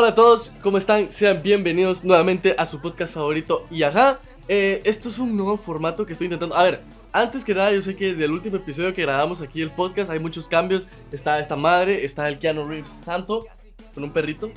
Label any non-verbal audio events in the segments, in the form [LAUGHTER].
Hola a todos, ¿cómo están? Sean bienvenidos nuevamente a su podcast favorito y ajá, eh, esto es un nuevo formato que estoy intentando. A ver, antes que nada, yo sé que del último episodio que grabamos aquí el podcast hay muchos cambios. Está esta madre, está el Keanu Reeves santo con un perrito,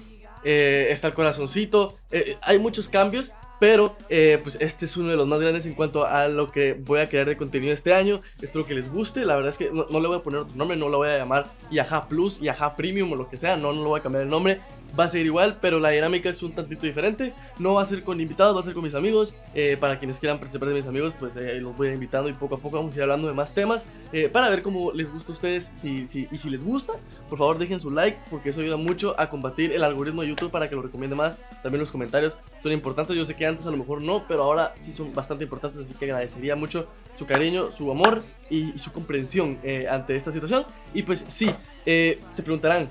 eh, está el corazoncito, eh, hay muchos cambios. Pero eh, pues este es uno de los más grandes en cuanto a lo que voy a crear de contenido este año. Espero que les guste. La verdad es que no, no le voy a poner otro nombre, no lo voy a llamar Yaha Plus, Yaha Premium o lo que sea. No, no lo voy a cambiar el nombre va a ser igual, pero la dinámica es un tantito diferente. No va a ser con invitados, va a ser con mis amigos. Eh, para quienes quieran participar de mis amigos, pues eh, los voy invitando y poco a poco vamos a ir hablando de más temas. Eh, para ver cómo les gusta a ustedes si, si, y si les gusta, por favor dejen su like, porque eso ayuda mucho a combatir el algoritmo de YouTube para que lo recomiende más. También los comentarios son importantes. Yo sé que antes a lo mejor no, pero ahora sí son bastante importantes, así que agradecería mucho su cariño, su amor y su comprensión ante esta situación. Y pues sí, se preguntarán,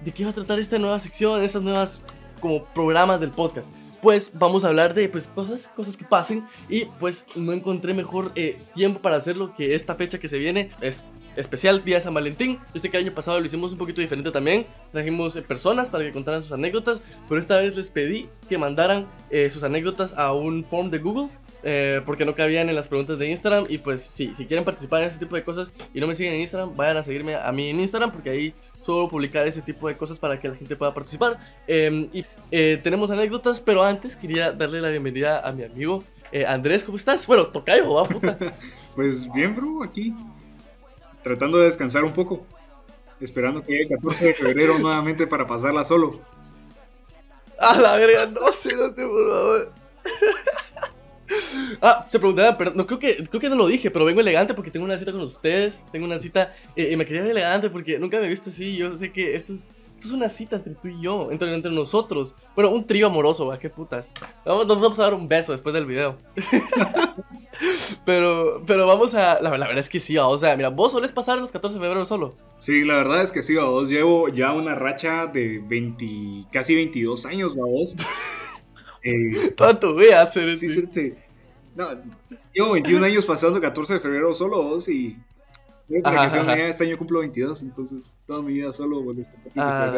¿de qué va a tratar esta nueva sección, estas nuevas como programas del podcast? Pues vamos a hablar de pues cosas, cosas que pasen y pues no encontré mejor eh, tiempo para hacerlo que esta fecha que se viene es especial día de San Valentín. Yo sé que el año pasado lo hicimos un poquito diferente también. Trajimos eh, personas para que contaran sus anécdotas, pero esta vez les pedí que mandaran eh, sus anécdotas a un form de Google eh, porque no cabían en las preguntas de Instagram. Y pues sí, si quieren participar en ese tipo de cosas y no me siguen en Instagram, vayan a seguirme a mí en Instagram porque ahí suelo publicar ese tipo de cosas para que la gente pueda participar. Em, y eh, tenemos anécdotas, pero antes quería darle la bienvenida a mi amigo eh, Andrés. ¿Cómo estás? Bueno, tocayo, va puta. [LAUGHS] pues bien, bro, aquí tratando de descansar un poco. Esperando que llegue el 14 de febrero [LAUGHS] nuevamente para pasarla solo. A la verga, no sé, no te por favor. [LAUGHS] Ah, se preguntarán, pero no creo que, creo que no lo dije, pero vengo elegante porque tengo una cita con ustedes. Tengo una cita eh, y me quería ver elegante porque nunca me he visto así. Yo sé que esto es, esto es una cita entre tú y yo, entre, entre nosotros. Bueno, un trío amoroso, ¿va? Qué putas. Vamos, nos vamos a dar un beso después del video. [LAUGHS] pero, pero vamos a. La, verdad es que sí, o sea, mira, vos solés pasar los 14 de febrero solo. Sí, la verdad es que sí, vos llevo ya una racha de 20, casi 22 años, vos. [LAUGHS] Eh, Tanto voy a hacer eso. Sí, no, llevo 21 años pasando 14 de febrero solo vos y. este año cumplo 22, entonces toda mi vida solo pues, ah,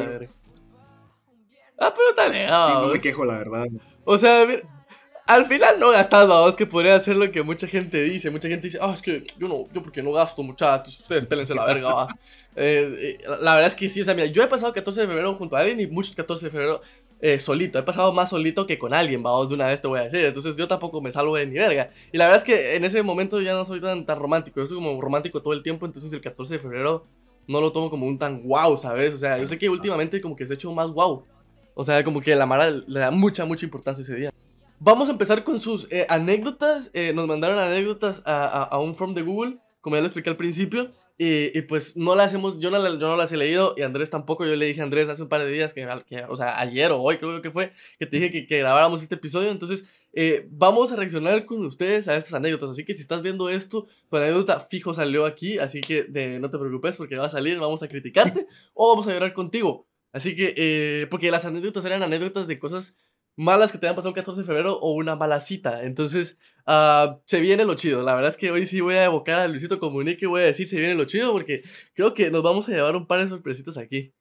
ah, pero está legal. no me quejo, la verdad. O sea, al final no gastas, vos, que podría hacer lo que mucha gente dice. Mucha gente dice, ah, es que yo no, yo porque no gasto, muchachos, ustedes pélense la verga, va. [LAUGHS] Eh, eh, la verdad es que sí, o sea, mira, yo he pasado 14 de febrero junto a alguien y muchos 14 de febrero eh, solito. He pasado más solito que con alguien, vamos, de una vez te voy a decir. Entonces yo tampoco me salgo de ni verga. Y la verdad es que en ese momento ya no soy tan, tan romántico. Yo soy como romántico todo el tiempo. Entonces el 14 de febrero no lo tomo como un tan wow, ¿sabes? O sea, yo sé que últimamente como que se ha hecho más wow. O sea, como que la Mara le da mucha, mucha importancia ese día. Vamos a empezar con sus eh, anécdotas. Eh, nos mandaron anécdotas a, a, a un form de Google, como ya lo expliqué al principio. Y, pues no las hemos, yo no, yo no las he leído y Andrés tampoco. Yo le dije a Andrés hace un par de días, que, o sea, ayer o hoy creo que fue, que te dije que, que grabáramos este episodio. Entonces, eh, vamos a reaccionar con ustedes a estas anécdotas. Así que si estás viendo esto, tu anécdota fijo salió aquí. Así que no te preocupes porque va a salir, vamos a criticarte [LAUGHS] o vamos a llorar contigo. Así que, eh, porque las anécdotas eran anécdotas de cosas malas que te han pasado un 14 de febrero o una mala cita. Entonces, uh, se viene lo chido. La verdad es que hoy sí voy a evocar a Luisito Comunique y voy a decir se viene lo chido porque creo que nos vamos a llevar un par de sorpresitas aquí.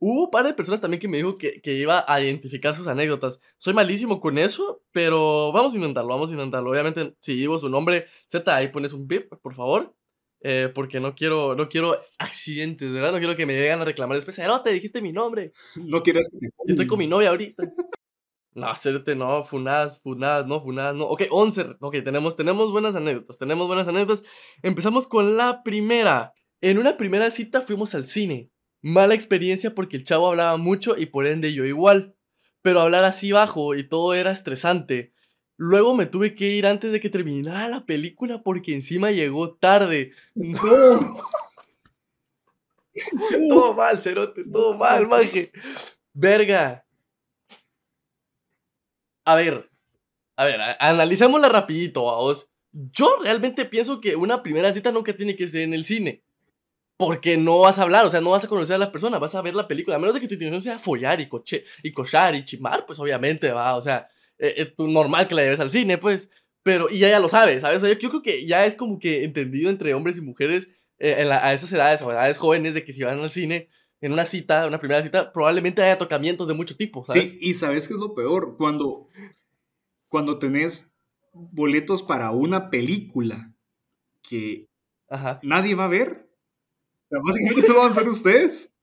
Hubo un par de personas también que me dijo que, que, iba a identificar sus anécdotas. Soy malísimo con eso, pero vamos a intentarlo, vamos a intentarlo. Obviamente, si digo su nombre, Z, ahí pones un bip, por favor. Eh, porque no quiero, no quiero accidentes, ¿verdad? No quiero que me lleguen a reclamar después. No, te dijiste mi nombre. [LAUGHS] No quieres que Estoy con mi novia ahorita. No, hacerte no, funas, funas, no, funas, no. Ok, 11. Ok, tenemos, tenemos buenas anécdotas, tenemos buenas anécdotas. Empezamos con la primera. En una primera cita fuimos al cine. Mala experiencia porque el chavo hablaba mucho y por ende yo igual. Pero hablar así bajo y todo era estresante. Luego me tuve que ir antes de que terminara la película porque encima llegó tarde. No. [LAUGHS] todo mal, Cerote, todo mal, maje. Verga. A ver, a ver, analicémosla rapidito, vos. Yo realmente pienso que una primera cita nunca tiene que ser en el cine. Porque no vas a hablar, o sea, no vas a conocer a la persona, vas a ver la película. A menos de que tu intención sea follar y, coche, y cochar y chimar, pues obviamente va, o sea eh, eh, normal que la lleves al cine, pues. Pero, y ella ya lo sabe, ¿sabes? yo, creo que ya es como que entendido entre hombres y mujeres eh, a esas edades o edades jóvenes de que si van al cine, en una cita, una primera cita, probablemente haya tocamientos de mucho tipo, ¿sabes? Sí, y ¿sabes qué es lo peor? Cuando, cuando tenés boletos para una película que nadie va a ver, o sea, básicamente solo van a ser ustedes.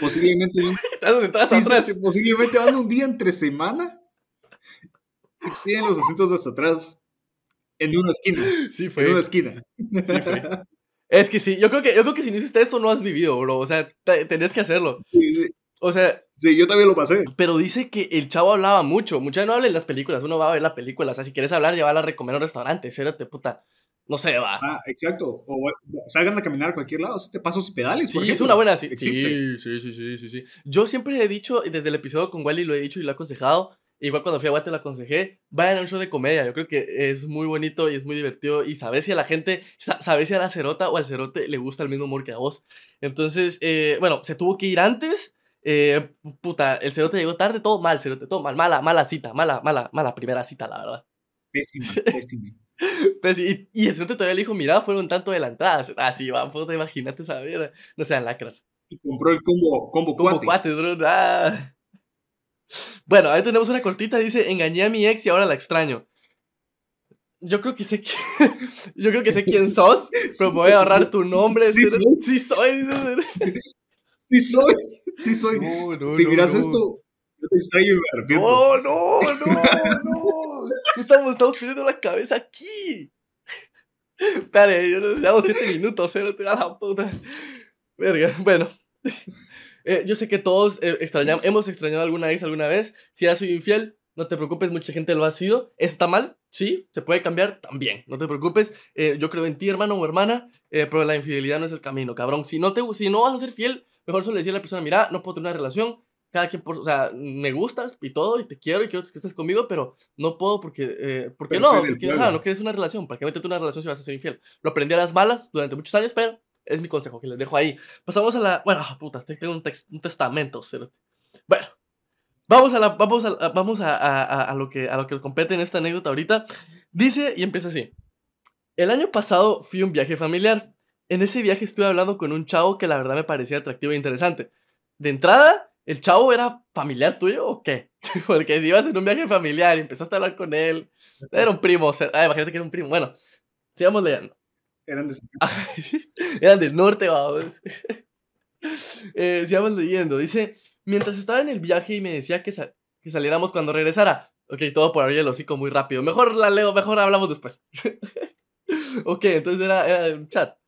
Posiblemente, [LAUGHS] posiblemente van un día entre semana tienen los asientos hasta atrás en una esquina. Sí, fue. En una esquina. Sí, fue. Es que sí, yo creo que, yo creo que si no hiciste eso no has vivido, bro. O sea, tenés que hacerlo. Sí, sí. O sea. Sí, yo también lo pasé. Pero dice que el chavo hablaba mucho. Mucha no habla en las películas. Uno va a ver la película. O sea, si quieres hablar, llévala a recomer a un restaurante. Cérate, puta. No sé, va. Ah, exacto. O salgan a caminar a cualquier lado. Te pasos y pedales. Sí, es una buena. Sí, sí, sí, sí, sí, sí. Yo siempre he dicho, desde el episodio con Wally lo he dicho y lo he aconsejado Igual cuando fui a Guate lo aconsejé, vayan a un show de comedia. Yo creo que es muy bonito y es muy divertido. Y sabes si a la gente, sabes si a la cerota o al cerote le gusta el mismo humor que a vos. Entonces, eh, bueno, se tuvo que ir antes. Eh, puta, el cerote llegó tarde, todo mal, cerote, todo mal. Mala, mala cita, mala, mala, mala primera cita, la verdad. Pésima, [LAUGHS] pésima. Pues, y, y, el cerote todavía le dijo, mira, fueron tanto adelantadas. Así va, puta, imagínate saber. No sean lacras. Y compró el combo, combo, combo cuates. bro. Ah. Bueno, ahí tenemos una cortita, dice, engañé a mi ex y ahora la extraño. Yo creo que sé quién, [LAUGHS] yo creo que sé quién sos, [LAUGHS] pero me voy a ahorrar tu nombre. Sí, soy. Sí soy. [LAUGHS] Sí soy. Sí soy. No, no, si miras esto, yo te extraño y No, no, no, no. Estamos, estamos perdiendo la cabeza aquí. Espera, yo nos damos siete minutos, ¿eh? No te da la puta. Verga, bueno. Eh, yo sé que todos eh, extrañamos, hemos extrañado alguna vez, alguna vez. Si has sido infiel, no te preocupes, mucha gente lo ha sido. ¿Está mal? Sí, se puede cambiar también. No te preocupes. Eh, yo creo en ti, hermano o hermana, pero la infidelidad no es el camino, cabrón. Si no, te, si no vas a ser fiel, mejor solo decirle a la persona, mira, no puedo tener una relación. Cada quien, por, o sea, me gustas y todo, y te quiero y quiero que estés conmigo, pero no puedo porque, porque no, porque no quieres una relación. ¿Para qué meterte una relación si vas a ser infiel? Lo aprendí a las balas durante muchos años, pero es mi consejo que les dejo ahí. Pasamos a la. Bueno, puta, tengo un, un testamento, Bueno, vamos a la. Vamos a, vamos a, a, lo que, a lo que compete en esta anécdota ahorita. Dice y empieza así. El año pasado fui a un viaje familiar. En ese viaje estuve hablando con un chavo que la verdad me parecía atractivo e interesante. De entrada, ¿el chavo era familiar tuyo o qué? [LAUGHS] Porque si ibas en un viaje familiar y empezaste a hablar con él, era un primo. O sea, imagínate que era un primo. Bueno, sigamos leyendo. Eran de... [LAUGHS] Eran del norte, vamos. eh, sigamos leyendo. Dice, mientras estaba en el viaje y me decía que, que saliéramos cuando regresara. Ok, todo por abrir el hocico muy rápido. Mejor la leo, mejor hablamos después. [LAUGHS] ok, entonces era, chat.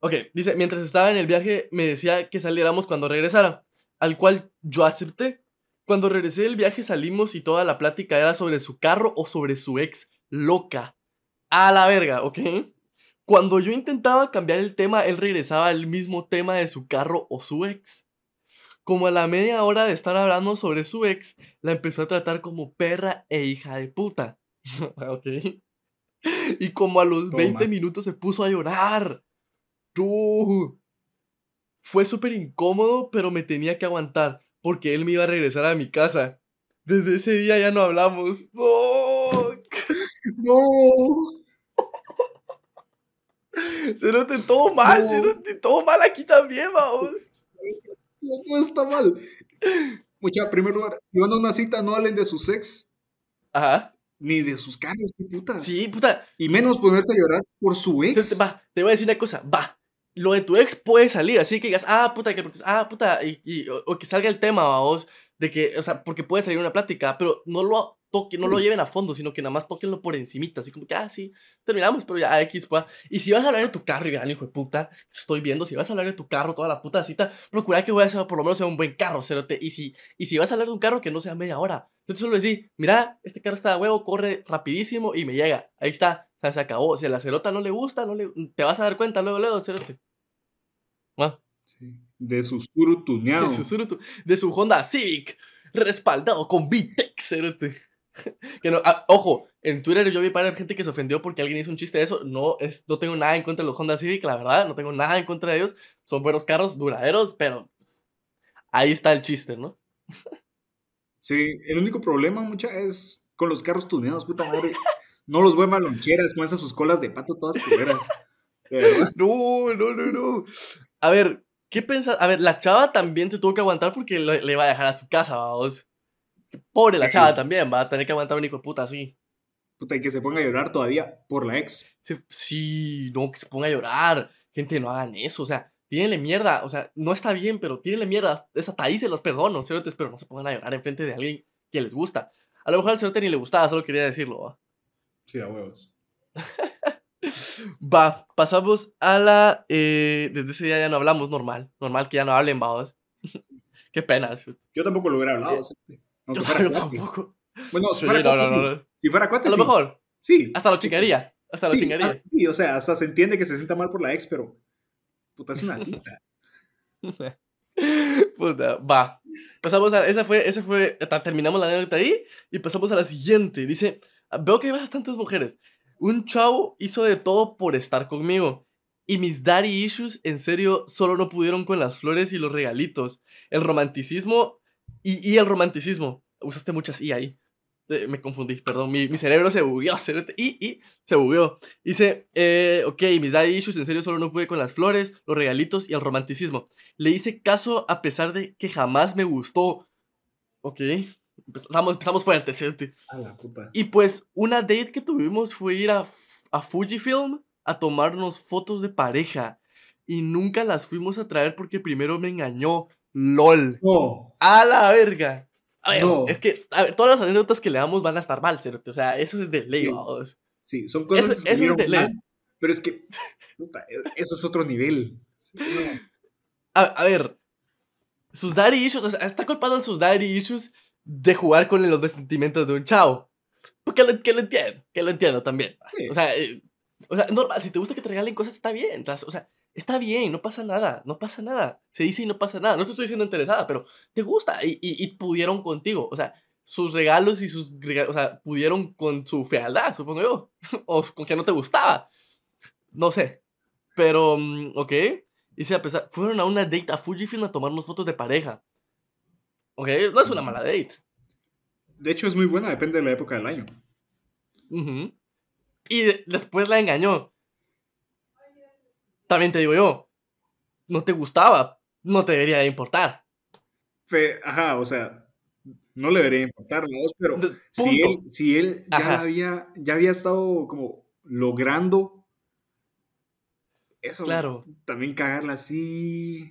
Ok, dice, mientras estaba en el viaje me decía que saliéramos cuando regresara. Al cual yo acepté. Cuando regresé del viaje salimos y toda la plática era sobre su carro o sobre su ex loca. A la verga, ¿ok? Cuando yo intentaba cambiar el tema, él regresaba al mismo tema de su carro o su ex. Como a la media hora de estar hablando sobre su ex, la empezó a tratar como perra e hija de puta. [LAUGHS] ok. Y como a los 20 minutos se puso a llorar. Tú. Fue súper incómodo, pero me tenía que aguantar porque él me iba a regresar a mi casa. Desde ese día ya no hablamos. [LAUGHS] No. No. Se note todo mal, se note todo mal aquí también, vamos. Todo está mal. Mucha, en primer lugar, si van a una cita, no hablen de su sex. Ajá. Ni de sus caras, puta. Sí, puta. Y menos ponerse a llorar por su ex. Va, te voy a decir una cosa, va. Lo de tu ex puede salir, así que digas, ah, puta, que, ah, puta, y, o, que salga el tema, vamos, de que, o sea, porque puede salir una plática, pero no lo no lo lleven a fondo, sino que nada más toquenlo por encimita, así como que, ah, sí, terminamos, pero ya X, pues. Y si vas a hablar de tu carro, y hijo de puta, estoy viendo, si vas a hablar de tu carro toda la puta cita, procura que voy a hacer por lo menos sea un buen carro, cerote. Y si, y si vas a hablar de un carro, que no sea media hora. Entonces solo decir, mira, este carro está de huevo, corre rapidísimo y me llega. Ahí está, o sea, se acabó. Si a la cerota no le gusta, no le, te vas a dar cuenta luego, luego, cerote. ¿Ah? Sí. De su surutuneado. De su, de su Honda Civic, respaldado con VTEC, cerote. [LAUGHS] que no, ah, ojo, en Twitter yo vi para gente que se ofendió porque alguien hizo un chiste de eso. No, es, no tengo nada en contra de los Honda Civic, la verdad, no tengo nada en contra de ellos. Son buenos carros, duraderos, pero pues, ahí está el chiste, ¿no? [LAUGHS] sí, el único problema, mucha, es con los carros tuneados, puta madre. No los a loncheras con esas sus colas de pato todas culeras. [LAUGHS] No, no, no, no. A ver, ¿Qué pensás? A ver, la chava también te tuvo que aguantar porque le, le iba a dejar a su casa, vamos. Pobre la chava también, va a tener que aguantar un hijo de puta así. Puta, y que se ponga a llorar todavía por la ex. Sí, no, que se ponga a llorar. Gente, no hagan eso, o sea, tírenle mierda, o sea, no está bien, pero tírenle mierda. Es hasta ahí se los perdono, cerotes, pero no se pongan a llorar enfrente de alguien que les gusta. A lo mejor al cerote ni le gustaba, solo quería decirlo, ¿va? Sí, a huevos. [LAUGHS] Va, pasamos a la. Eh, desde ese día ya no hablamos normal. Normal que ya no hablen, vamos. [LAUGHS] Qué pena. Yo tampoco lo hubiera hablado. Eh, yo, tampoco. Bueno, si fuera, cuate, si fuera cuate, A lo mejor. Sí. Hasta lo chingaría. Hasta lo chingaría. Ah, sí, o sea, hasta se entiende que se sienta mal por la ex, pero. Puta, es una cita. [LAUGHS] Puta, va. Pasamos a. Esa fue. Esa fue. Terminamos la anécdota ahí. Y pasamos a la siguiente. Dice. Veo que hay bastantes mujeres. Un chavo hizo de todo por estar conmigo. Y mis daddy issues, en serio, solo no pudieron con las flores y los regalitos. El romanticismo. Y, y el romanticismo. Usaste muchas y ahí. Eh, me confundí, perdón. Mi, mi cerebro se bugueó. Y, y se bugueó. Dice, eh, ok, mis daddy issues, en serio, solo no pude con las flores, los regalitos y el romanticismo. Le hice caso a pesar de que jamás me gustó. Ok. Empezamos, empezamos fuerte, ¿cierto? Y pues una date que tuvimos fue ir a, a Fujifilm a tomarnos fotos de pareja. Y nunca las fuimos a traer porque primero me engañó. LOL. A la verga. A ver, es que todas las anécdotas que le damos van a estar mal, ¿cierto? O sea, eso es de ley, sí. Sí, son cosas que eso es de ley. pero es que, puta, eso es otro nivel. A, a, ver, sus daddy issues, o sea, está culpado en sus daddy issues de jugar con los sentimientos de un chavo. Porque lo, que lo entiendo, que lo entiendo también. O sea, eh, o sea, normal, si te gusta que te regalen cosas, está bien. O sea, está bien, no pasa nada, no pasa nada. Se dice y no pasa nada. No te estoy diciendo interesada, pero te gusta y, y, pudieron contigo. O sea, sus regalos y sus. O sea, pudieron con su fealdad, supongo yo. [LAUGHS] o con que no te gustaba. No sé. Pero, mm, ok. Dice, a pesar, fueron a una date a Fujifilm a tomarnos fotos de pareja. Ok, no es una mala date. De hecho, es muy buena, depende de la época del año. Y después la engañó. También te digo yo, no te gustaba, no te debería importar. ajá, o sea, no le debería importar, ¿no? pero si él, si él ya había, ya había estado como logrando eso, claro. también cagarla así.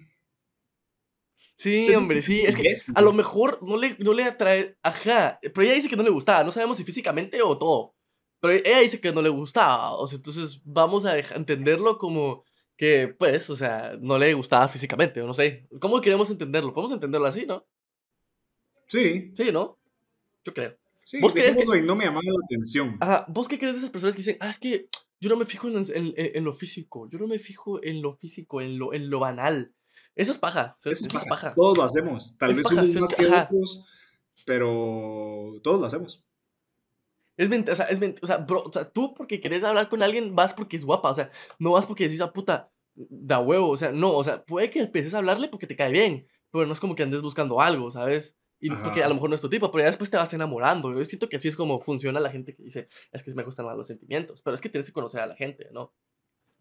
Sí, hombre, sí. Es que a lo mejor no le, no le atrae. Ajá. Pero ella dice que no le gustaba. No sabemos si físicamente o todo. Pero ella dice que no le gustaba. O sea, entonces vamos a entenderlo como que, pues, o sea, no le gustaba físicamente. O no sé. ¿Cómo queremos entenderlo? Podemos entenderlo así, ¿no? Sí. Sí, ¿no? Yo creo. Sí, ¿Vos crees que... no me llamaba la atención. Ajá. ¿Vos qué crees de esas personas que dicen, ah, es que yo no me fijo en, en, lo físico. Yo no me fijo en lo físico, en lo, en lo banal. Eso es paja. Eso, es, paja. Todos lo hacemos. Tal vez unos más que otros, pero todos lo hacemos. Es mentira, o sea, es o sea, bro, o sea, tú porque querés hablar con alguien vas porque es guapa, o sea, no vas porque decís a ah, puta, da huevo, o sea, no, o sea, puede que empieces a hablarle porque te cae bien, pero no es como que andes buscando algo, ¿sabes? Y porque a lo mejor no es tu tipo, pero ya después te vas enamorando. Yo siento que así es como funciona la gente que dice, es que me gustan más los sentimientos, pero es que tienes que conocer a la gente, ¿no?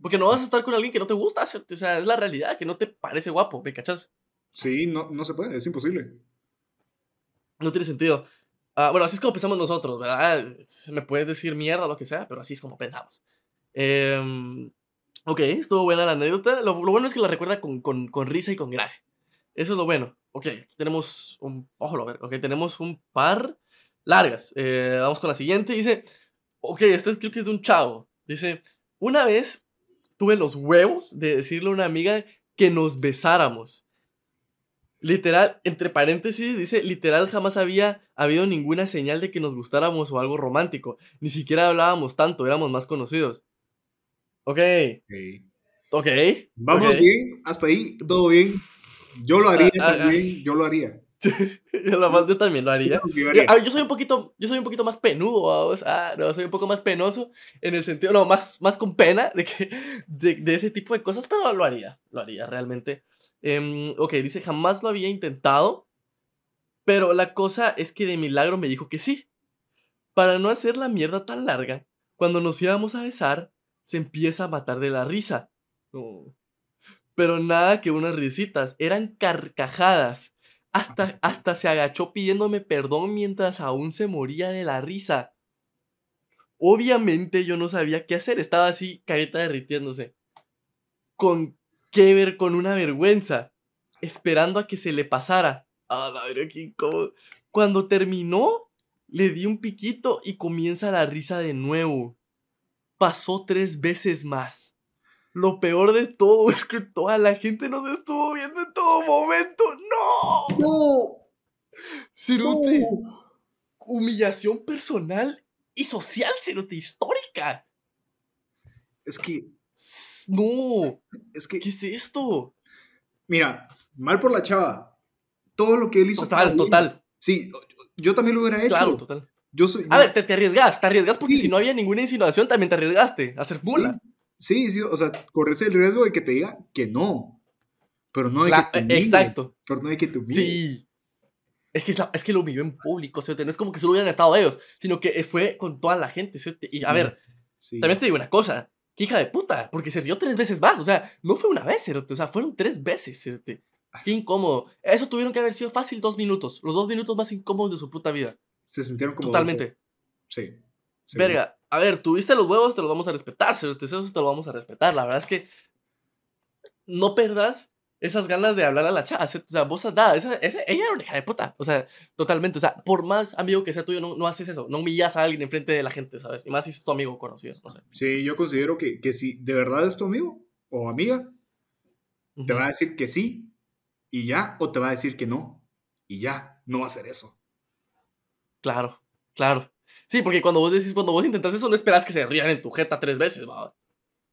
Porque no vas a estar con alguien que no te gusta, o sea, es la realidad, que no te parece guapo, ¿me cachas? Sí, no, no se puede, es imposible. No tiene sentido. Uh, bueno, así es como pensamos nosotros, ¿verdad? Me puedes decir mierda, lo que sea, pero así es como pensamos. Eh, ok, estuvo buena la anécdota. Lo, lo, bueno es que la recuerda con, con, con, risa y con gracia. Eso es lo bueno. Ok, tenemos un... Ojo, a ver. Ok, tenemos un par largas. Eh, vamos con la siguiente. Dice... Ok, esta es, creo que es de un chavo. Dice... Una vez tuve los huevos de decirle a una amiga que nos besáramos. Literal, entre paréntesis, dice, literal jamás había habido ninguna señal de que nos gustáramos o algo romántico. Ni siquiera hablábamos tanto, éramos más conocidos. Ok. Ok. Vamos bien, hasta ahí, todo bien. Yo lo haría ah, ah, también, yo [LAUGHS] lo haría. yo, también lo haría. Yo, soy un poquito, yo soy un poquito más penudo, vamos. Ah, no, soy un poco más penoso en el sentido, no, más, más con pena de, que, de, de ese tipo de cosas, pero lo haría, lo haría realmente. Eh, ok, dice, jamás lo había intentado, pero la cosa es que de milagro me dijo que sí. Para no hacer la mierda tan larga, cuando nos íbamos a besar, se empieza a matar de la risa. Pero nada que unas risitas, eran carcajadas. Hasta, [LAUGHS] hasta se agachó pidiéndome perdón mientras aún se moría de la risa. Obviamente yo no sabía qué hacer, estaba así, carita derritiéndose. Con qué ver, con una vergüenza, esperando a que se le pasara. Ah, la qué Cuando terminó, le di un piquito y comienza la risa de nuevo. Pasó tres veces más. Lo peor de todo [LAUGHS] es que toda la gente nos estuvo viendo en todo momento. ¡No! ¡No! Ciruti, humillación personal y social, Cerote, histórica. Es que. No. Es que. ¿Qué es esto? Mira, mal por la chava. Todo lo que él hizo. Total, total. Sí, yo también lo hubiera hecho. Claro, total. Yo soy, A ver, te, te, arriesgas, te arriesgas porque si no había ninguna insinuación, también te arriesgaste a ser mula. Sí, sí, o sea, corres el riesgo de que te diga que no. Pero no de que te Exacto. Pero no de que te Sí. Es que, es que lo humilló en público, ¿sí? no es como que solo hubieran estado ellos, sino que fue con toda la gente. ¿sí? Y a ver, también te digo una cosa, qué hija de puta, porque se rió tres veces más, o sea, no fue una vez, o sea, fueron tres veces. ¿sí? Qué incómodo. Eso tuvieron que haber sido fácil dos minutos, los dos minutos más incómodos de su puta vida. Se sintieron como... Totalmente. Sí. Verga, a ver, tuviste los huevos, te los vamos a respetar, ¿sí? eso te lo vamos a respetar. La verdad es que no perdas esas ganas de hablar a la chava. O sea, vos nada, esa, esa, ella era una hija de puta. O sea, totalmente. O sea, por más amigo que sea tuyo, no, no haces eso. No humillas a alguien enfrente de la gente, ¿sabes? Y más si es tu amigo conocido, no sé. Sí, yo considero que, que si de verdad es tu amigo o amiga, te va a decir que sí y ya, o te va a decir que no y ya. No va a hacer eso. Claro, claro. Sí, porque cuando vos decís, cuando vos intentas eso, no esperas que se rían en tu jeta tres veces, ¿va?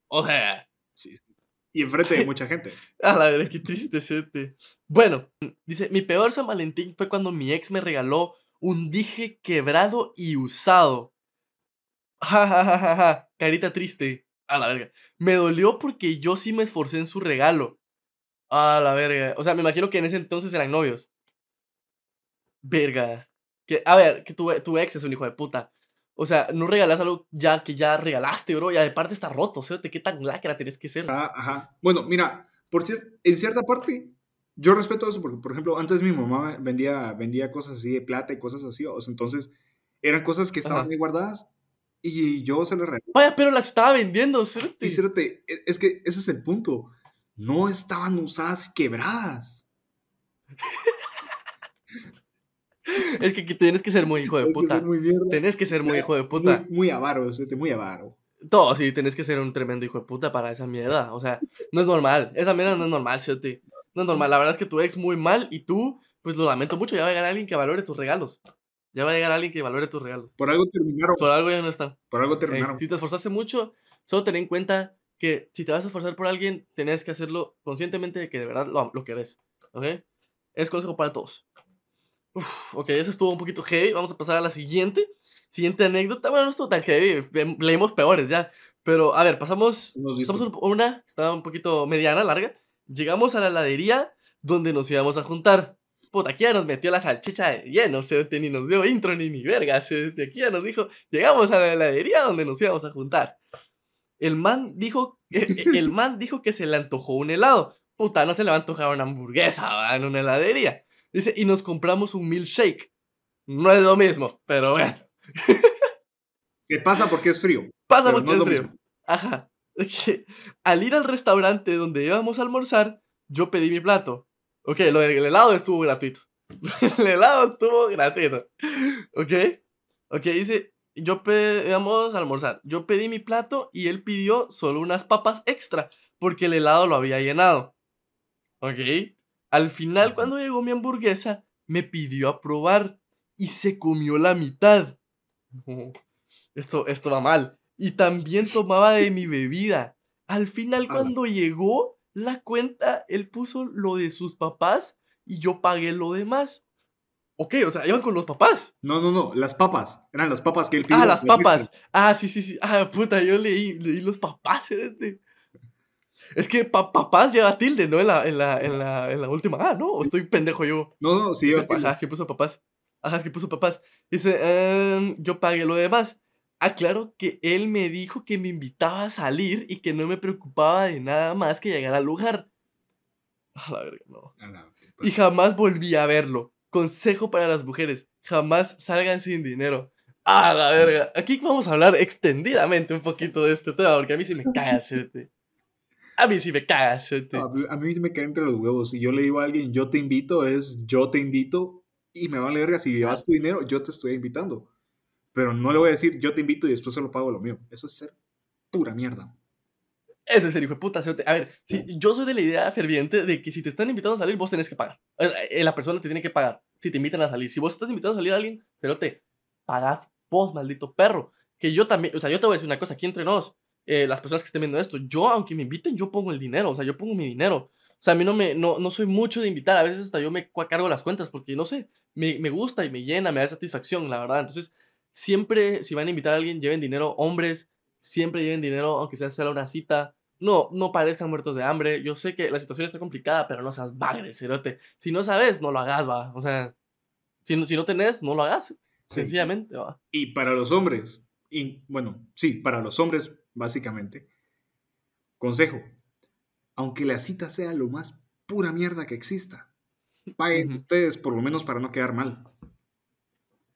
O sea. Sí, sí. Y enfrente de [LAUGHS] mucha gente. A la verdad, qué triste sete. Bueno, dice, mi peor San Valentín fue cuando mi ex me regaló un dije quebrado y usado. Ja, ja, ja, ja, ja. Carita triste. A la verga. Me dolió porque yo sí me esforcé en su regalo. A la verga. O sea, me imagino que en ese entonces eran novios. Verga. Que, a ver, que tu, tu ex es un hijo de puta. O sea, no regalas algo ya que ya regalaste, bro. Y aparte está roto, ¿sí? ¿De qué tan lacra tienes que ser? Ah, ajá. Bueno, mira, por cierto, en cierta parte, yo respeto eso porque, por ejemplo, antes mi mamá vendía, vendía cosas así de plata y cosas así. O sea, entonces, eran cosas que estaban ahí guardadas y yo se las regalé. Vaya, pero las estaba vendiendo, ¿sí? Sí, cérate. E, es que ese es el punto. No estaban usadas y quebradas. [LAUGHS] [LAUGHS] Es que tienes que ser muy hijo de puta. Tienes que ser muy hijo de puta. Muy, avaro, muy avaro. Todo, sí, tienes que ser un tremendo hijo de puta para esa mierda. O sea, no es normal. Esa mierda no es normal, ¿sí? No es normal. La verdad es que tu ex muy mal y tú, pues lo lamento mucho. Ya va a llegar alguien que valore tus regalos. Ya va a llegar alguien que valore tus regalos. Por algo terminaron. Por algo ya no están. Por algo terminaron. si te esforzaste mucho, solo ten en cuenta que si te vas a esforzar por alguien, tenés que hacerlo conscientemente de que de verdad lo, lo querés. ¿Ok? Es consejo para todos. Uf, ok, eso estuvo un poquito heavy. Vamos a pasar a la siguiente. Siguiente anécdota. Bueno, no estuvo tan heavy. Leímos peores ya. Pero, a ver, pasamos. Pasamos una. Estaba un poquito mediana, larga. Llegamos a la heladería donde nos íbamos a juntar. Puta, aquí ya nos metió la salchicha de lleno. Se ni nos dio intro ni ni verga. Se, de aquí ya nos dijo. Llegamos a la heladería donde nos íbamos a juntar. El man dijo. [LAUGHS] el man dijo que se le antojó un helado. Puta, no se le va a antojar una hamburguesa ¿va? en una heladería. Dice, y nos compramos un milkshake. No es lo mismo, pero bueno. [LAUGHS] ¿Qué pasa porque es frío? Pasa porque es, frío. Ajá. al ir al restaurante donde íbamos a almorzar, yo pedí mi plato. Ok, lo del helado estuvo gratuito. [LAUGHS] el helado estuvo gratuito. Ok. Ok, dice, yo íbamos a almorzar. Yo pedí mi plato y él pidió solo unas papas extra porque el helado lo había llenado. Ok. Al final, cuando llegó mi hamburguesa, me pidió a probar y se comió la mitad. esto, esto va mal. Y también tomaba de mi bebida. Al final, cuando llegó la cuenta, él puso lo de sus papás y yo pagué lo demás. Ok, o sea, iban con los papás. No, no, no, las papas. Eran las papas que él pidió. Ah, las papas. Ah, sí, sí, sí. Ah, puta, yo leí, leí los papás. Este. Es que papás lleva tilde, ¿no? En la, en la, en la, en la última Ah, ¿no? ¿O estoy pendejo yo? No, no, sí. ajá, sí puso papás. Ajá, es que puso papás. Dice, em, yo pagué lo demás. Aclaro que él me dijo que me invitaba a salir y que no me preocupaba de nada más que llegar al lugar. A la verga, no. y jamás volví a verlo. Consejo para las mujeres, jamás salgan sin dinero. A la verga. Aquí vamos a hablar extendidamente un poquito de este tema, porque a mí sí me caga hacerte. A mí sí me caga hacerte. A mí me cae entre los huevos. Si yo le digo a alguien, yo te invito, es yo te invito, y me vale verga. Si llevas tu dinero, yo te estoy invitando. Pero no le voy a decir, yo te invito y después se lo pago lo mío. Eso es ser pura mierda. Eso es el hijo de puta. A ver, si, yo soy de la idea ferviente de que si te están invitando a salir, vos tenés que pagar. Eh, eh, la persona te tiene que pagar si te invitan a salir. Si vos estás invitando a salir a alguien, te pagas vos, maldito perro. Que yo también, o sea, yo te voy a decir una cosa aquí entre nos, eh, las personas que estén viendo esto, yo, aunque me inviten, yo pongo el dinero, o sea, yo pongo mi dinero. O sea, a mí no, me, no, no soy mucho de invitar, a veces hasta yo me cargo las cuentas porque, no sé, me, me gusta y me llena, me da satisfacción, la verdad. Entonces, siempre, si van a invitar a alguien, lleven dinero, hombres, siempre lleven dinero, aunque sea solo una cita. No, no parezcan muertos de hambre. Yo sé que la situación está complicada, pero no seas bagre, cerote. Si no sabes, no lo hagas, va. O sea, si no, si no tenés, no lo hagas. Sencillamente, va. Y para los hombres, y bueno, sí, para los hombres, básicamente. Consejo, aunque la cita sea lo más pura mierda que exista, paguen ustedes por lo menos para no quedar mal.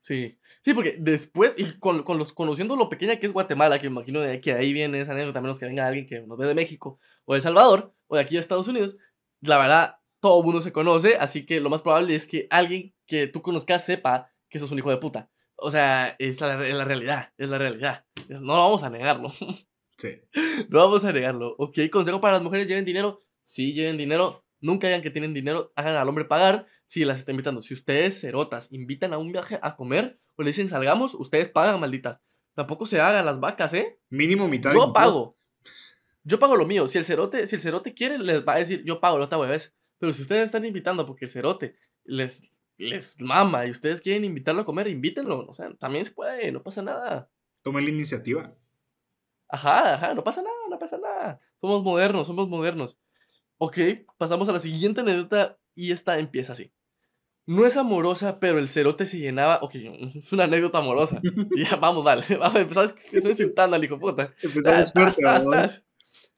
Sí, sí, porque después, y con, con, los, conociendo lo pequeña que es Guatemala, que me imagino de que ahí viene esa anécdota, menos que venga alguien que nos ve de México, o de El Salvador, o de aquí a Estados Unidos, la verdad, todo el mundo se conoce, así que lo más probable es que alguien que tú conozcas sepa que sos un hijo de puta. O sea, es la, es la realidad, es la realidad. No vamos a negarlo. [LAUGHS] Sí. No vamos a negarlo. Ok, consejo para las mujeres, lleven dinero. Sí, lleven dinero. Nunca digan que tienen dinero, hagan al hombre pagar si las está invitando. Si ustedes, cerotas, invitan a un viaje a comer o le dicen salgamos, ustedes pagan, malditas. Tampoco se hagan las vacas, ¿eh? Mínimo mitad. Yo pago. Yo pago lo mío. Si el cerote, si el cerote quiere, les va a decir, yo pago, no te hueves. Pero si ustedes están invitando porque el cerote les, les mama y ustedes quieren invitarlo a comer, invítenlo. O sea, también se puede, no pasa nada. Tomen la iniciativa. Ajá, ajá, no pasa nada, no pasa nada. Somos modernos, somos modernos. Ok, pasamos a la siguiente anécdota y esta empieza así. No es amorosa, pero el cerote se llenaba. Ok, es una anécdota amorosa. [LAUGHS] ya, vamos, dale. [LAUGHS] Vamos, empezamos insultando al hijo puta. Empezamos,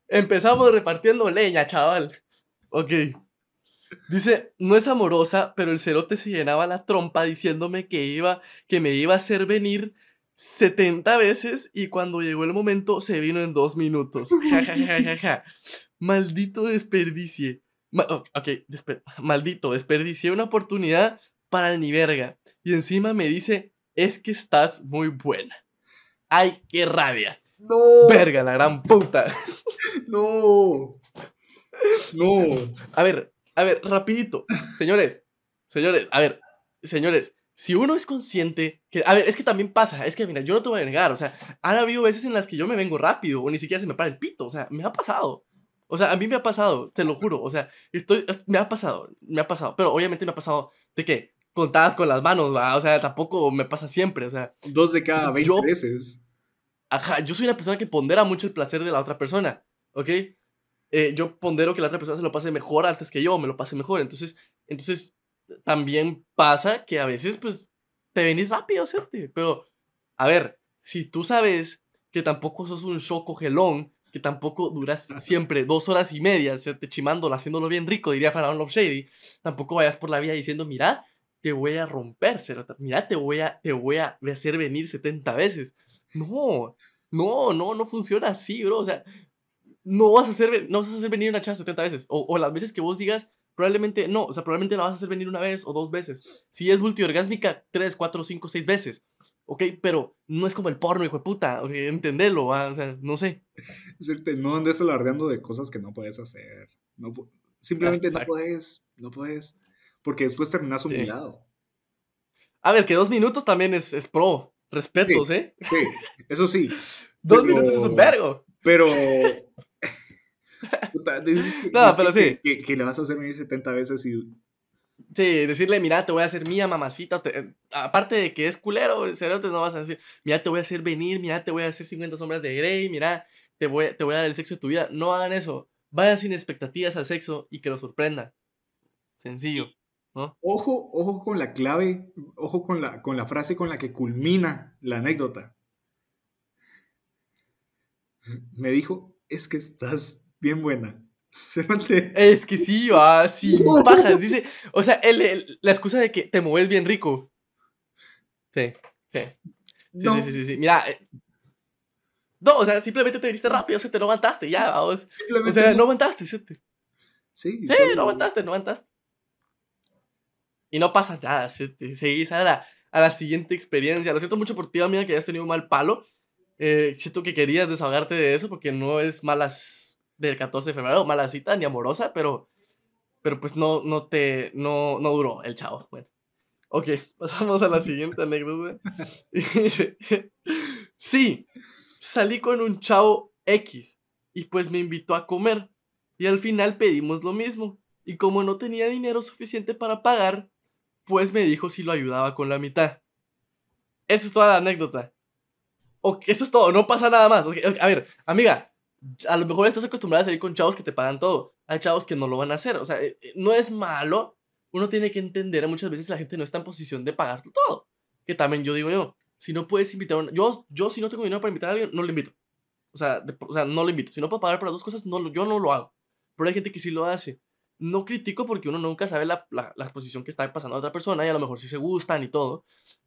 empezamos repartiendo leña, chaval. Ok. Dice, no es amorosa, pero el cerote se llenaba la trompa diciéndome que iba, que me iba a hacer venir 70 veces y cuando llegó el momento se vino en dos minutos. [LAUGHS] Ja, ja, ja, ja, ja. Maldito desperdicie. ok, maldito, desperdicié una oportunidad para ni verga. Y encima me dice, es que estás muy buena. Ay, qué rabia. No. Verga, la gran puta. [LAUGHS] No. No. A ver, a ver, rapidito. Señores, señores, a ver, señores, si uno es consciente que, a ver, es que también pasa, es que mira, yo no te voy a negar, o sea, han habido veces en las que yo me vengo rápido o ni siquiera se me para el pito, o sea, me ha pasado. O sea, a mí me ha pasado, te lo juro. O sea, estoy, me ha pasado, me ha pasado. Pero obviamente me ha pasado de que contadas con las manos, ¿va? O sea, tampoco me pasa siempre, o sea. Dos de cada 20 veces. Ajá, yo soy una persona que pondera mucho el placer de la otra persona, ¿ok? Eh, yo pondero que la otra persona se lo pase mejor antes que yo, me lo pase mejor. Entonces, entonces también pasa que a veces, pues, te venís rápido, ¿cierto? Pero, a ver, si tú sabes que tampoco sos un choco gelón que tampoco duras siempre dos horas y media, te chimándola, haciéndolo bien rico, diría Faraón Love Shady. Tampoco vayas por la vida diciendo, mira, te voy a romper, mira, te voy a, te voy a hacer venir 70 veces. No, no, no, no funciona así, bro. O sea, no vas a hacer, no vas a hacer venir una chava 70 veces. O, o, las veces que vos digas, probablemente no, o sea, probablemente la vas a hacer venir una vez o dos veces. Si es multiorgásmica, tres, cuatro, cinco, seis veces. ¿ok? Pero no es como el porno, hijo de puta, ¿ok? Entendelo, o sea, no sé. No andes alardeando de cosas que no puedes hacer. No, simplemente no puedes, no puedes. Porque después terminas humillado. A ver, que dos minutos también es, es pro. Respetos, ¿eh? Sí, eso sí. [LAUGHS] dos minutos es un vergo. Pero. [LAUGHS] no, pero sí. Que, le vas a hacer 70 veces y Sí, decirle, mira, te voy a hacer mía, mamacita. aparte de que es culero, cerote, no vas a decir, mira, te voy a hacer venir, mira, te voy a hacer 50 sombras de Grey, mira, te voy, te voy a dar el sexo de tu vida. No hagan eso. Vayan sin expectativas al sexo y que lo sorprenda. Sencillo, ¿no? Ojo, ojo con la clave, ojo con la, con la frase con la que culmina la anécdota. Me dijo, es que estás bien buena. [LAUGHS] Es que sí, va, sin pajas. [LAUGHS] Dice, o sea, la excusa de que te mueves bien rico. Sí, sí. Sí, sí, sí, sí, Mira. Eh, no, o sea, simplemente te viniste rápido, o sea, te no aguantaste, ya. O sea, no aguantaste, ¿sí? Sí, sí no aguantaste, no aguantaste. Y no pasa nada, ¿sí? Seguís a la, a la siguiente experiencia. Lo siento mucho por ti, amiga, que hayas tenido un mal palo. Eh, siento que querías desahogarte de eso porque no es malas del 14 de febrero, mala cita ni amorosa, pero, pero pues no, no te, no, no duró el chavo. Bueno. Ok, [LAUGHS] pasamos a la siguiente anécdota. [LAUGHS] sí, salí con un chavo X y pues me invitó a comer y al final pedimos lo mismo. Y como no tenía dinero suficiente para pagar, pues me dijo si lo ayudaba con la mitad. Eso es toda la anécdota. Ok, eso es todo, no pasa nada más. a ver, amiga, a lo mejor estás acostumbrada a salir con chavos que te pagan todo. Hay chavos que no lo van a hacer. O sea, eh, no es malo. Uno tiene que entender, muchas veces la gente no está en posición de pagar todo. Que también yo digo yo, si no puedes invitar a una, yo, yo si no tengo dinero para invitar a alguien, no lo invito. O sea, o sea, no lo invito. Si no puedo pagar para dos cosas, no, yo no lo hago. Pero hay gente que sí lo hace. No critico porque uno nunca sabe la, la, la posición que está pasando a otra persona y a lo mejor sí se gustan y todo.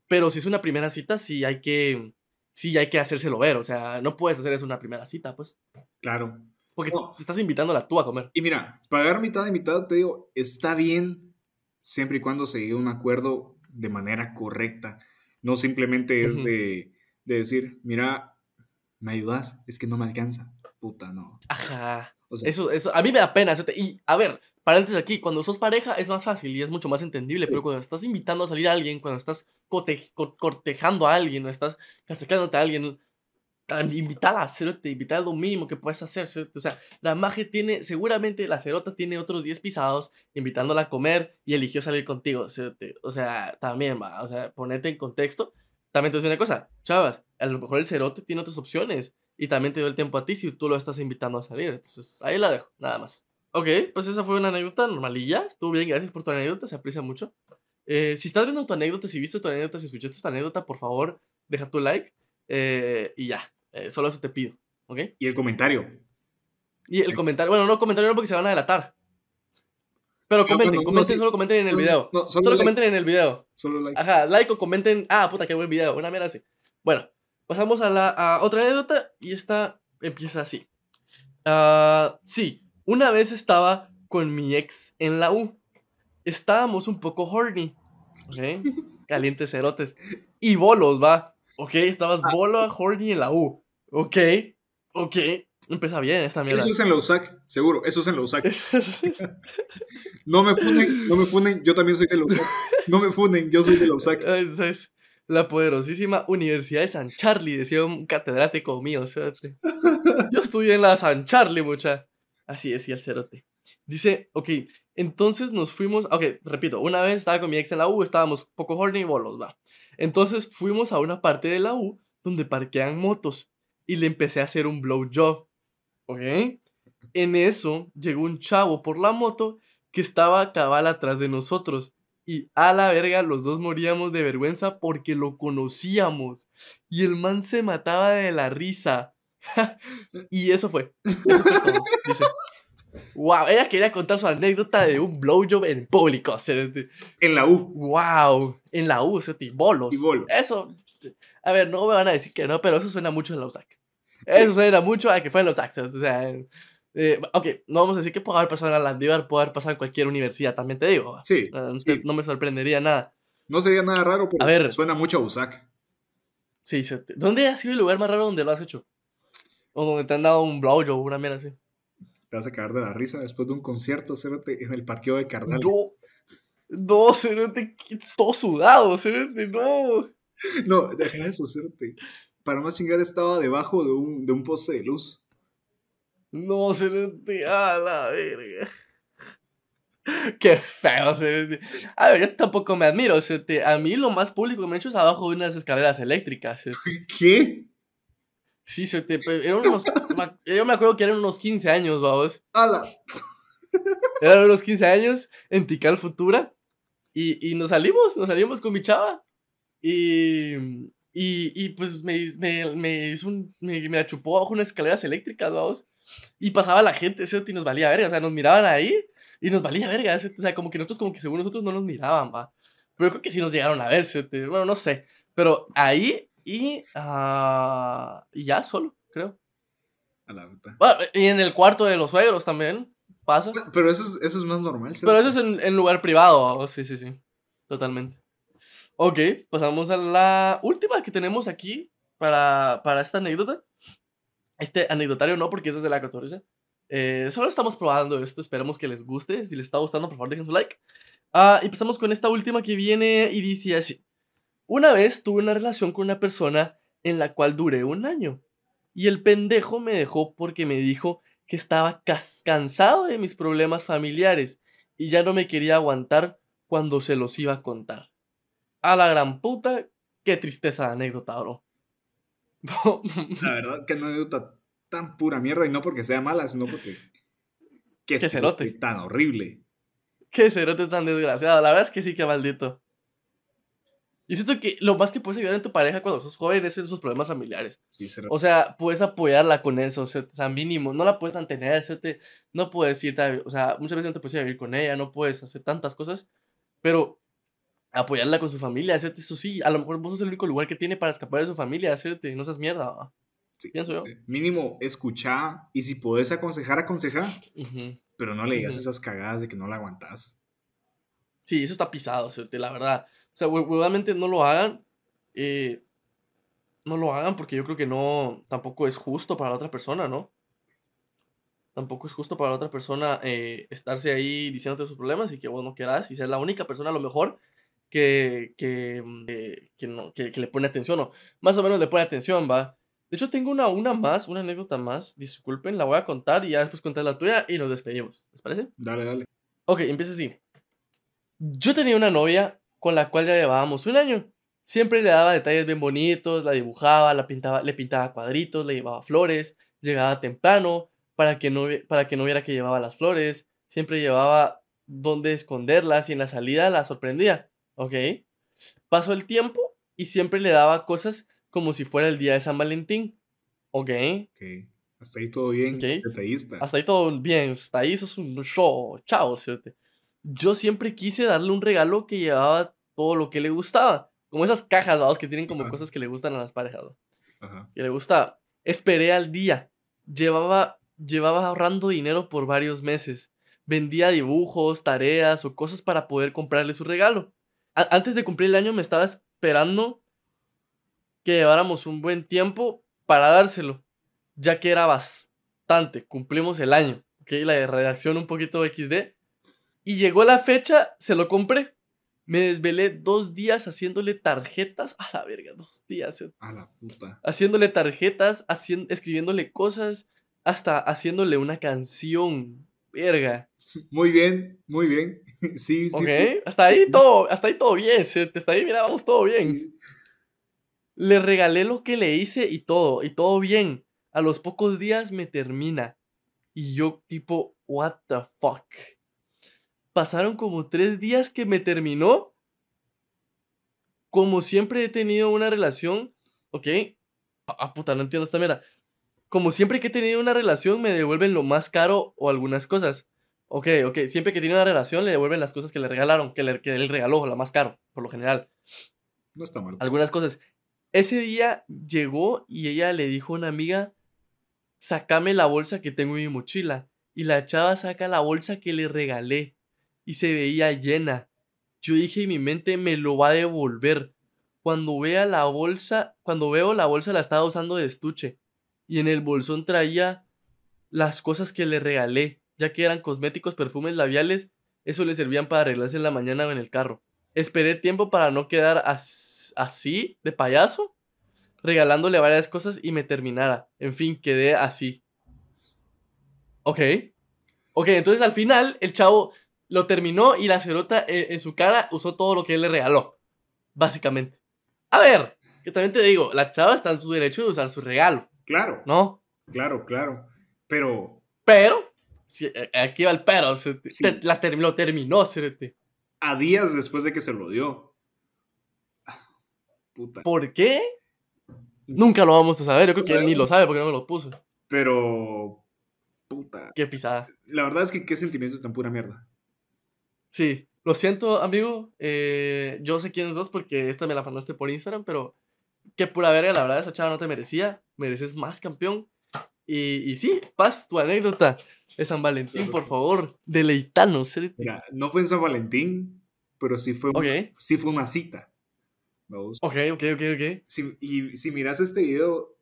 Pero si es una primera cita, sí hay que, sí hay que hacérselo ver. O sea, no puedes hacer eso una primera cita, pues. Claro. Porque te, estás invitándola tú a comer. Y mira, pagar mitad de mitad, te digo, está bien siempre y cuando se llegue a un acuerdo de manera correcta. No simplemente es de, de, decir, mira, ¿me ayudas? Es que no me alcanza. Puta, no. Ajá. Eso, eso, a mí me da pena. Y, a ver, paréntesis aquí, cuando sos pareja es más fácil y es mucho más entendible, pero cuando estás invitando a salir a alguien, cuando estás cortejando a alguien, o estás acercándote a alguien, invitar a cerote, invitar lo mínimo que puedes hacer, o sea, la magia tiene, seguramente la cerota tiene otros 10 pisados invitándola a comer y eligió salir contigo, o sea, también va, o sea, ponerte en contexto, también te digo una cosa, chavas, a lo mejor el cerote tiene otras opciones y también te dio el tiempo a ti si tú lo estás invitando a salir, entonces ahí la dejo, nada más. Ok, pues esa fue una anécdota normalilla. Estuvo bien, gracias por tu anécdota, se aprecia mucho. Eh, si estás viendo tu anécdota, si viste tu anécdota, si escuchaste tu anécdota, por favor, deja tu like. Eh, y ya, eh, solo eso te pido. ¿Ok? Y el comentario. Y el comentario, bueno, no comentario no porque se van a delatar. Pero comenten, comenten, solo comenten en el video. solo, comenten en el video. Solo like. Ajá, like o comenten. Ah, puta, qué buen video. Una mera así. Bueno, pasamos a la a otra anécdota y esta empieza así. Uh, sí, una vez estaba con mi ex en la U. Estábamos un poco horny. ¿Ok? [LAUGHS] Calientes cerotes. Y bolos, va. Ok, estabas ah. bolo a horny en la U. Ok, ok. Empieza bien esta mierda. Eso es en la USAC, seguro. Eso es en la USAC. [LAUGHS] [LAUGHS] no me funen, no me funen. Yo también soy de la USAC. No me funen, yo soy de la USAC. La poderosísima Universidad de San Charlie, decía un catedrático mío. [LAUGHS] Yo estudié en la San Charlie, mucha. Así decía el cerote. Dice, ok, entonces nos fuimos, ok, repito, una vez estaba con mi ex en la U, estábamos poco horny y bolos, va. Entonces fuimos a una parte de la U donde parquean motos y le empecé a hacer un blowjob, ok. En eso llegó un chavo por la moto que estaba cabal atrás de nosotros y a la verga los dos moríamos de vergüenza porque lo conocíamos y el man se mataba de la risa. [LAUGHS] y eso fue. Eso fue todo. Dice. Wow, ella quería contar su anécdota de un blowjob en público. En la U. Wow, en la U, ese bolos. Y bolos. Eso, a ver, no me van a decir que no, pero eso suena mucho en la USAC. Eso suena mucho a que fue en los USAC. O sea, eh, ok, no vamos a decir que puede haber pasado en la Landívar, puede haber pasado en cualquier universidad, también te digo. Sí, No me sorprendería nada. No sería nada raro, pero a ver, suena mucho a USAC. Sí, ¿dónde ha sido el lugar más raro donde lo has hecho? O donde te han dado un blowjob, una mierda así. Te vas a caer de la risa después de un concierto, Cérate, en el parqueo de Carnal. No, no, Cérate, todo sudado, Cérate, no. No, deja eso, Cérate. Para no chingar estaba debajo de un, de un poste de luz. No, Cérate, a la verga. Qué feo, Cérate. A ver, yo tampoco me admiro, Cérate. A mí lo más público que me he hecho es abajo de unas escaleras eléctricas. ¿Qué? Sí, se te. Eran unos. yo me acuerdo que eran unos 15 años, vamos. ¡Hala! Eran unos 15 años en Tical Futura. Y, y nos salimos, nos salimos con mi chava. Y, Y, y pues me, me, me hizo un. Me, me chupó bajo unas escaleras eléctricas, vamos. Y pasaba la gente, ese y nos valía verga. O sea, nos miraban ahí y nos valía verga. O sea, como que nosotros, como que según nosotros no nos miraban, va. Pero yo creo que sí nos llegaron a ver, bueno, no sé. Pero ahí y. Uh, y ya solo, creo. A la puta. y en el cuarto de los suegros también pasa. Pero eso es, eso es más normal. Pero eso es en, en lugar privado, sí, sí, sí. Totalmente. Ok, pasamos a la última que tenemos aquí para, para esta anécdota. Este anecdotario no, porque eso es de la 14. Eh, solo estamos probando esto, esperemos que les guste. Si les está gustando, por favor, dejen su like. Ah, y pasamos con esta última que viene y dice así. Una vez tuve una relación con una persona en la cual duré un año. Y el pendejo me dejó porque me dijo que estaba cansado de mis problemas familiares y ya no me quería aguantar cuando se los iba a contar. A la gran puta, qué tristeza anécdota, bro. [LAUGHS] la verdad que no anécdota tan pura mierda y no porque sea mala, sino porque... Que qué cerote. Tan horrible. Qué cerote tan desgraciado. La verdad es que sí, que maldito. Y siento que lo más que puedes ayudar en tu pareja cuando sos joven es en sus problemas familiares. Sí, o sea, puedes apoyarla con eso, o sea, mínimo, no la puedes mantener, no puedes irte, o sea, muchas veces no te puedes ir a vivir con ella, no puedes hacer tantas cosas, pero apoyarla con su familia, eso sí, a lo mejor vos sos el único lugar que tiene para escapar de su familia, no seas mierda, sí, pienso yo. Eh, mínimo, escuchar y si podés aconsejar, aconsejar, pero no le digas esas cagadas de que no la aguantas. Sí, eso está pisado, la verdad. O sea, huevudamente no lo hagan. Eh, no lo hagan porque yo creo que no, tampoco es justo para la otra persona, ¿no? Tampoco es justo para la otra persona eh, estarse ahí diciéndote sus problemas y que vos no quieras y ser la única persona a lo mejor que, que, mm, eh, que, no, que, le pone atención o más o menos le pone atención, va. De hecho, tengo una, una más, una anécdota más. Disculpen, la voy a contar y ya después contar la tuya y nos despedimos. ¿Les parece? Dale, dale. Ok, empieza así. Yo tenía una novia con la cual ya llevábamos un año. Siempre le daba detalles bien bonitos, la dibujaba, la pintaba, le pintaba cuadritos, le llevaba flores, llegaba temprano para que, no, para que no viera que llevaba las flores, siempre llevaba dónde esconderlas y en la salida la sorprendía, ¿ok? Pasó el tiempo y siempre le daba cosas como si fuera el día de San Valentín, ¿ok? Ok. Hasta ahí todo bien, detallista. Hasta ahí todo bien, hasta ahí eso es un show, chao, ¿cierto? Yo siempre quise darle un regalo que llevaba todo lo que le gustaba. Como esas cajas, vamos, que tienen como cosas que le gustan a las parejas. Ajá. Que le gustaba. Esperé al día. Llevaba, llevaba ahorrando dinero por varios meses. Vendía dibujos, tareas o cosas para poder comprarle su regalo. Antes de cumplir el año me estaba esperando que lleváramos un buen tiempo para dárselo, ya que era bastante. Cumplimos el año. Ok, la redacción un poquito XD. Y llegó la fecha, se lo compré. Me desvelé dos días haciéndole tarjetas. [LAUGHS] A la verga, dos días. Eh. A la puta. Haciéndole tarjetas, haciendo, escribiéndole cosas, hasta haciéndole una canción. Verga. Muy bien, muy bien. [LAUGHS] Sí, sí. Ok, hasta ahí todo, hasta ahí todo bien. Hasta ahí, mira, vamos todo bien. Le regalé lo que le hice y todo, y todo bien. A los pocos días me termina. Y yo, tipo, what the fuck pasaron como tres días que me terminó. Como siempre he tenido una relación, ¿ok? Ah, puta, no entiendo esta mierda. Como siempre que he tenido una relación, me devuelven lo más caro o algunas cosas. Ok, ok, siempre que tiene una relación, le devuelven las cosas que le regalaron, que, le, que él regaló, lo más caro, por lo general. No está mal. Algunas cosas. Ese día llegó y ella le dijo a una amiga, sacame la bolsa que tengo en mi mochila. Y la chava saca la bolsa que le regalé y se veía llena. Yo dije en mi mente, me lo va a devolver. Cuando vea la bolsa, cuando veo la bolsa la estaba usando de estuche. Y en el bolsón traía las cosas que le regalé, ya que eran cosméticos, perfumes labiales, eso le servían para arreglarse en la mañana o en el carro. Esperé tiempo para no quedar así, de payaso, regalándole varias cosas y me terminara. En fin, quedé así. Ok. Ok, entonces al final el chavo lo terminó y la cerota eh, en su cara usó todo lo que él le regaló. Básicamente. A ver, que también te digo, la chava está en su derecho de usar su regalo. Claro. ¿No? Claro, claro. Pero. Pero. Eh, aquí va el pero. la lo terminó, cerete. A días después de que se lo dio. Puta. ¿Por qué? Nunca lo vamos a saber. Yo creo que él ni lo sabe porque no me lo puso. Pero. Puta. Qué pisada. La verdad es que qué sentimiento tan pura mierda. Sí. Lo siento, amigo. Eh, yo sé quién sos porque esta me la mandaste por Instagram, pero qué pura verga, la verdad, esa chava no te merecía. Mereces más campeón. Y, y sí, Paz, tu anécdota de San Valentín, por favor, deleitanos. Mira, no fue en San Valentín, pero sí fue, sí fue una cita. Ok, ok, ok, ok. Si, y si miras este video,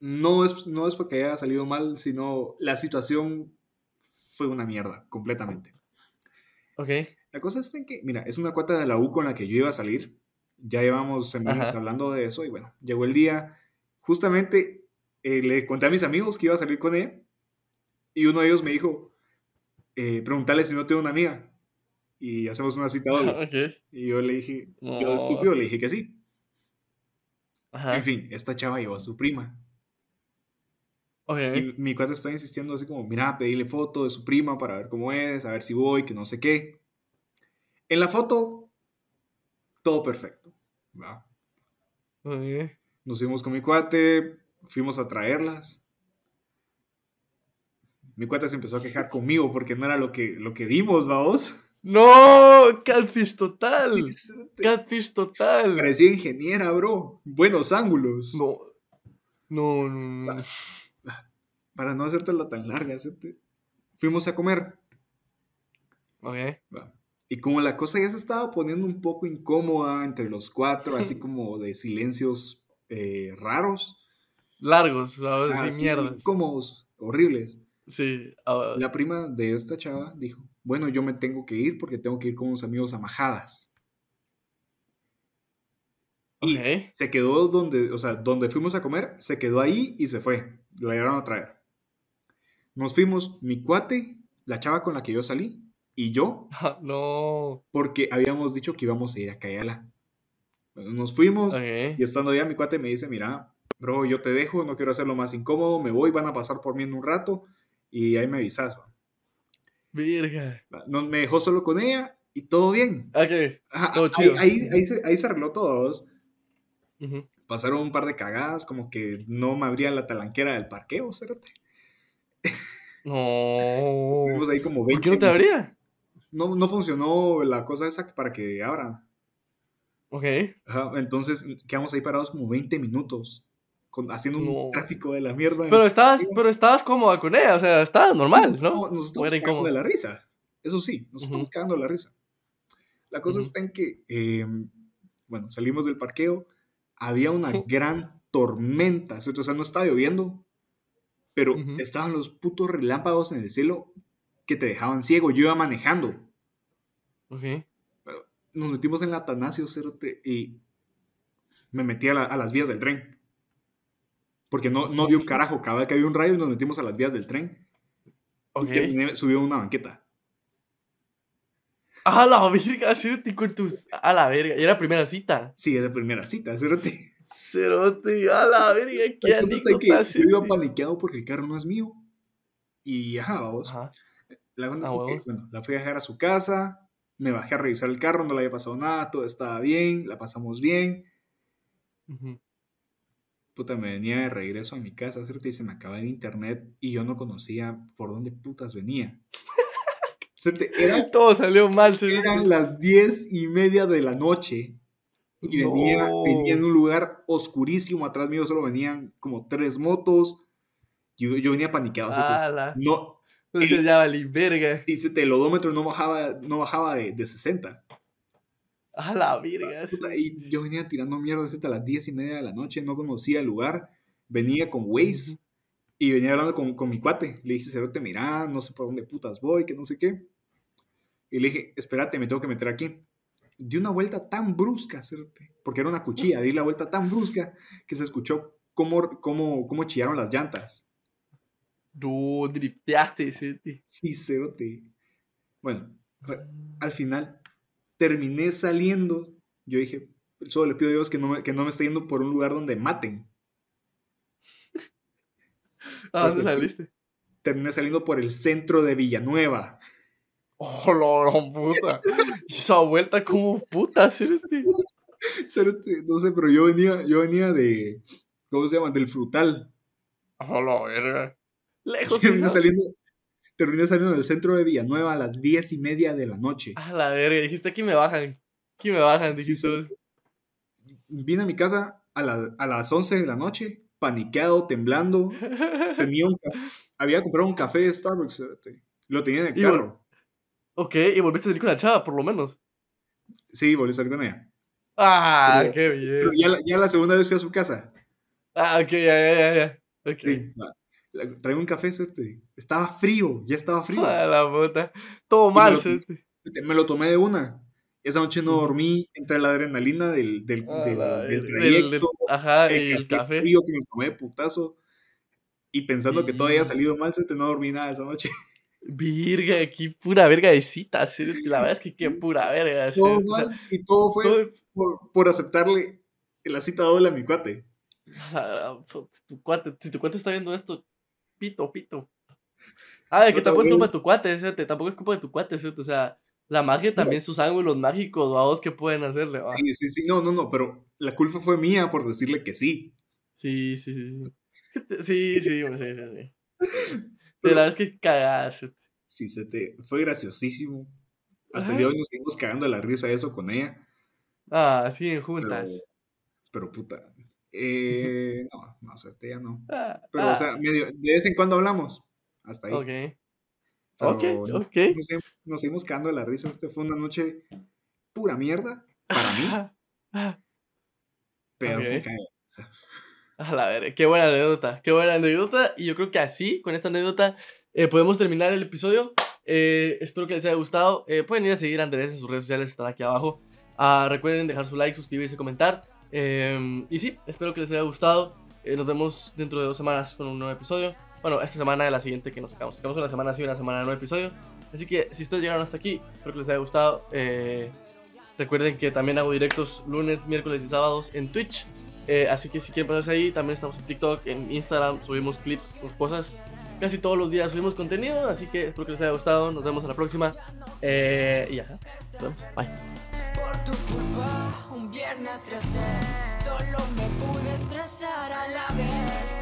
no es, no es porque haya salido mal, sino la situación fue una mierda, completamente. Ok. La cosa es que, mira, es una cuota de la U con la que yo iba a salir. Ya llevamos semanas hablando de eso y bueno, llegó el día. Justamente eh, le conté a mis amigos que iba a salir con ella y uno de ellos me dijo, eh, preguntarle si no tengo una amiga y hacemos una cita [LAUGHS] doble. Y yo le dije, yo estúpido, le dije que sí. En fin, esta chava llevó a su prima. Y mi cuate está insistiendo así como, mira, pedirle foto de su prima para ver cómo es, a ver si voy, que no sé qué. En la foto, todo perfecto. Nos fuimos con mi cuate, fuimos a traerlas. Mi cuate se empezó a quejar conmigo porque no era lo que, lo que vimos, vamos. No, catfish total. Catfish total. Parecía ingeniera, bro. Buenos ángulos. No. No, no, Para no hacértela tan larga, fuimos a comer. Ok. Y como la cosa ya se estaba poniendo un poco incómoda entre los cuatro, así [LAUGHS] como de silencios eh, raros. Largos, ¿sabes? Ah, mierdas. Incómodos, horribles. Sí. Ah, la prima de esta chava dijo, bueno, yo me tengo que ir porque tengo que ir con unos amigos a Majadas. Y se quedó donde, o sea, donde fuimos a comer, se quedó ahí y se fue. Lo llegaron a traer. Nos fuimos, mi cuate, la chava con la que yo salí, y yo. [LAUGHS] no. Porque habíamos dicho que íbamos a ir a Cayala. nos fuimos y estando allá mi cuate me dice, mira, bro, yo te dejo, no quiero hacerlo más incómodo, me voy, van a pasar por mí en un rato y ahí me avisas. Virga. No, me dejó solo con ella y todo bien. Ok. Ahí, ahí, se, ahí, se, arregló todo. Pasaron un par de cagadas, como que no me abrían la talanquera del parqueo, cérate. No. Estuvimos ahí como 20 ¿Por qué no te abría? No, no funcionó la cosa esa para que abra. Ok. entonces quedamos ahí parados como 20 minutos haciendo un tráfico de la mierda. Pero estabas, pero estabas cómoda con ella, o sea, estaba normal, ¿no? Nos estamos cagando de la risa. Eso sí, nos estamos cagando de la risa. La cosa está en que, em, bueno, salimos del parqueo, había una gran tormenta, o sea, no estaba lloviendo, pero estaban los putos relámpagos en el cielo que te dejaban ciego. Yo iba manejando. Ok. Nos metimos en la Atanasio Cerote y me metí a las vías del tren. Porque no, no vio un carajo. Cada vez que había un rayo nos metimos a las vías del tren. Ok. Y subió una banqueta. [LAUGHS] A la verga, Cerote, con tus. A la verga. ¿Y era primera cita? Sí, era primera cita, Cerote. Cerote, a la verga, qué anécdota. Que yo iba paniqueado porque el carro no es mío. Y ajá, vamos. La onda ah, que, bueno, la fui a dejar a su casa. Me bajé a revisar el carro, no le había pasado nada, todo estaba bien, la pasamos bien. Ajá puta, me venía de regreso a mi casa, ¿cierto? Y se me acaba el internet y yo no conocía por dónde putas venía. Era, [LAUGHS] Todo salió mal, Eran las diez y media de la noche y venía, en un lugar oscurísimo. Atrás mío solo venían como tres motos. Yo, yo venía paniqueado. No. Entonces ya valí verga. Y el odómetro no bajaba, no bajaba de, de 60. A la virga. y yo venía tirando mierda hasta las diez y media de la noche, no conocía el lugar, venía con Waze y venía hablando con, con mi cuate. Le dije, Cerote, mira, no sé por dónde putas voy, que no sé qué. Y le dije, espérate, me tengo que meter aquí. Di una vuelta tan brusca, Cerote, porque era una cuchilla, di la vuelta tan brusca que se escuchó cómo, cómo, cómo chillaron las llantas. No, drifteaste, Cerote. Sí, Cerote. Bueno, al final terminé saliendo, yo dije, solo le pido a Dios que no me, que no me esté yendo por un lugar donde maten. [LAUGHS] ¿A dónde saliste? Terminé saliendo por el centro de Villanueva. Oh, lo, puta. [LAUGHS] esa vuelta como puta, [LAUGHS] Cerote. no sé, pero yo venía, yo venía de, ¿cómo se llama? Del frutal. A la verga. Lejos. [LAUGHS] Terminé saliendo, terminé saliendo del centro de Villanueva a las diez y media de la noche. A la verga, dijiste aquí me bajan. Aquí me bajan, dijiste. Vine a mi casa a, a las 11 de la noche, paniqueado, temblando. [LAUGHS] Tenía un, había comprado un café de Starbucks. Lo tenía en el carro. Ok, y volviste a salir con la chava, por lo menos. Sí, volví a salir con ella. Ah, qué bien. ya, ya, la segunda vez fui a su casa. Ah, ok, ya, ya, ya. ya. Okay. Traigo un café, ¿sí? Estaba frío, ya estaba frío. A la puta. Todo mal, ¿sí? me lo tomé de una. Esa noche no dormí entre la adrenalina del, del, del, trayecto, ajá, el, el café, frío que me tomé putazo y pensando que todo había salido mal, se te no dormí nada esa noche. Virga, qué pura verga de citas. La verdad es que qué pura verga. Todo mal, y todo fue Por, por, aceptarle la cita doble a mi cuate. Tu cuate. Si tu cuate está viendo esto, pito, pito. Ah, de que tampoco es culpa de tu cuate, ¿sí? tampoco es culpa de tu cuate, ¿sí? o sea, la magia también, sus ángulos mágicos, vos que pueden hacerle. Sí, sí, sí, no, no, no, pero la culpa fue mía por decirle que sí. Sí, sí, sí, sí. [LAUGHS] Sí, sí, sí, sí, sí. [LAUGHS] Pero, la verdad es que cagadas. Sí, se te... fue graciosísimo. Hasta el día de hoy nos seguimos cagando la risa de eso con ella. Ah, sí, juntas. Pero, puta. Eh, no, no, o sea, ya no. Ah, pero, o ah. sea, medio, de vez en cuando hablamos. Hasta ahí. Ok. ok, ok. Nos, seguimos cagando la risa. Esta fue una noche pura mierda para mí. pero fue cagada. A la ver, qué buena anécdota, qué buena anécdota. Y yo creo que así, con esta anécdota, eh, podemos terminar el episodio. Eh, espero que les haya gustado. Eh, pueden ir a seguir a Andrés en sus redes sociales, están aquí abajo. Ah, recuerden dejar su like, suscribirse, comentar. Em, y sí, espero que les haya gustado. nos vemos dentro de dos semanas con un nuevo episodio. Bueno, esta semana y la siguiente que nos sacamos. Sacamos una semana así, una semana de nuevo episodio. Así que si ustedes llegaron hasta aquí, espero que les haya gustado. recuerden que también hago directos lunes, miércoles y sábados en Twitch. Eh, así que si quieren pasarse ahí, también estamos en TikTok, en Instagram, subimos clips, cosas. Casi todos los días subimos contenido, así que espero que les haya gustado. Nos vemos a la próxima. Eh, y ya, nos vemos. Bye. Viernes solo me pude estresar a la vez.